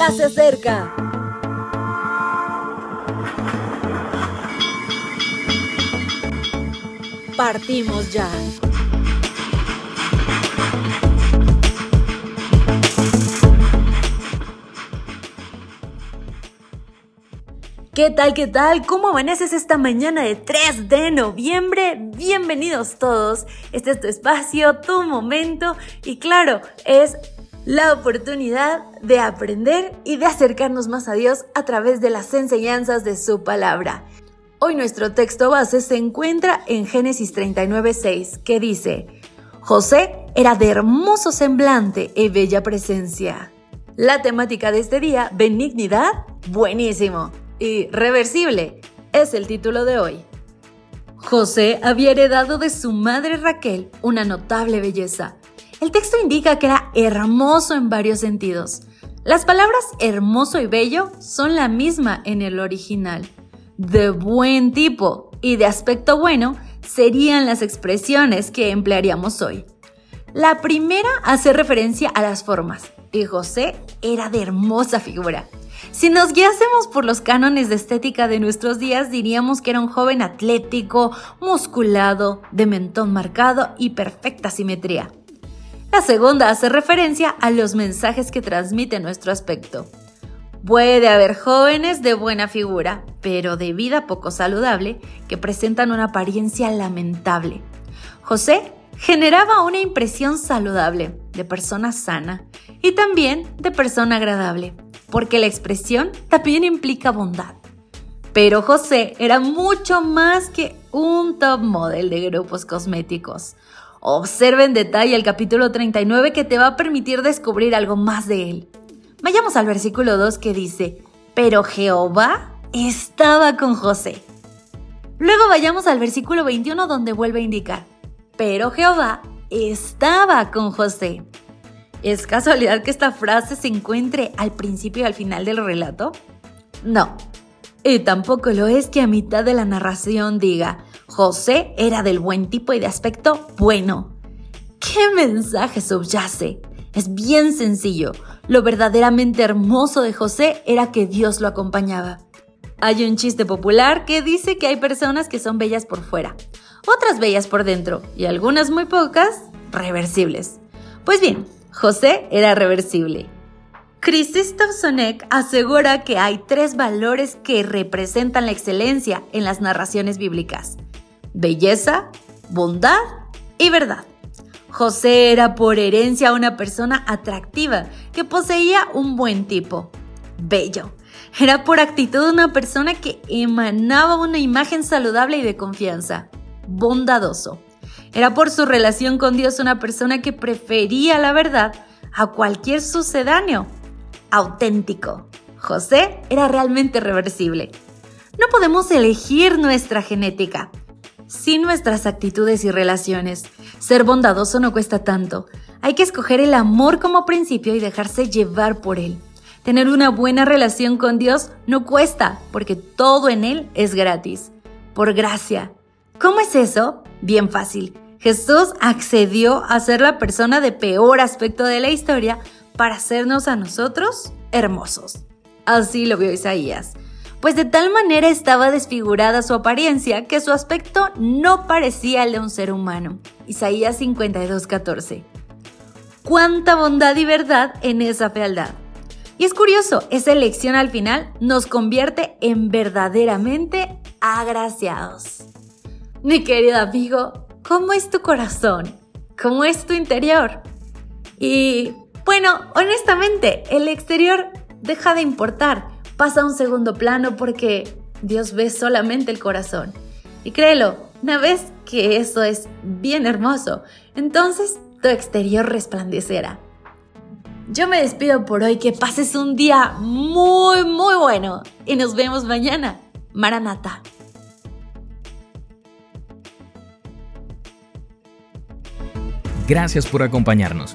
ya se acerca. Partimos ya. ¿Qué tal, qué tal? ¿Cómo amaneces esta mañana de 3 de noviembre? Bienvenidos todos. Este es tu espacio, tu momento y claro, es la oportunidad de aprender y de acercarnos más a Dios a través de las enseñanzas de su palabra. Hoy nuestro texto base se encuentra en Génesis 39:6, que dice, José era de hermoso semblante y bella presencia. La temática de este día, benignidad, buenísimo y reversible, es el título de hoy. José había heredado de su madre Raquel una notable belleza. El texto indica que era hermoso en varios sentidos. Las palabras hermoso y bello son la misma en el original. De buen tipo y de aspecto bueno serían las expresiones que emplearíamos hoy. La primera hace referencia a las formas, y José era de hermosa figura. Si nos guiásemos por los cánones de estética de nuestros días, diríamos que era un joven atlético, musculado, de mentón marcado y perfecta simetría. La segunda hace referencia a los mensajes que transmite nuestro aspecto. Puede haber jóvenes de buena figura, pero de vida poco saludable, que presentan una apariencia lamentable. José generaba una impresión saludable, de persona sana y también de persona agradable porque la expresión también implica bondad. Pero José era mucho más que un top model de grupos cosméticos. Observa en detalle el capítulo 39 que te va a permitir descubrir algo más de él. Vayamos al versículo 2 que dice, pero Jehová estaba con José. Luego vayamos al versículo 21 donde vuelve a indicar, pero Jehová estaba con José. ¿Es casualidad que esta frase se encuentre al principio y al final del relato? No. Y tampoco lo es que a mitad de la narración diga, José era del buen tipo y de aspecto bueno. ¿Qué mensaje subyace? Es bien sencillo. Lo verdaderamente hermoso de José era que Dios lo acompañaba. Hay un chiste popular que dice que hay personas que son bellas por fuera, otras bellas por dentro y algunas muy pocas reversibles. Pues bien, José era reversible. Krzysztof Sonek asegura que hay tres valores que representan la excelencia en las narraciones bíblicas. Belleza, bondad y verdad. José era por herencia una persona atractiva que poseía un buen tipo. Bello. Era por actitud una persona que emanaba una imagen saludable y de confianza. Bondadoso. Era por su relación con Dios una persona que prefería la verdad a cualquier sucedáneo. Auténtico. José era realmente reversible. No podemos elegir nuestra genética, sin nuestras actitudes y relaciones. Ser bondadoso no cuesta tanto. Hay que escoger el amor como principio y dejarse llevar por él. Tener una buena relación con Dios no cuesta, porque todo en Él es gratis, por gracia. ¿Cómo es eso? Bien fácil. Jesús accedió a ser la persona de peor aspecto de la historia para hacernos a nosotros hermosos. Así lo vio Isaías. Pues de tal manera estaba desfigurada su apariencia que su aspecto no parecía el de un ser humano. Isaías 52:14. Cuánta bondad y verdad en esa fealdad. Y es curioso, esa elección al final nos convierte en verdaderamente agraciados. Mi querido amigo, ¿cómo es tu corazón? ¿Cómo es tu interior? Y bueno, honestamente, el exterior deja de importar, pasa a un segundo plano porque Dios ve solamente el corazón. Y créelo, una vez que eso es bien hermoso, entonces tu exterior resplandecerá. Yo me despido por hoy, que pases un día muy, muy bueno y nos vemos mañana. Maranata. Gracias por acompañarnos.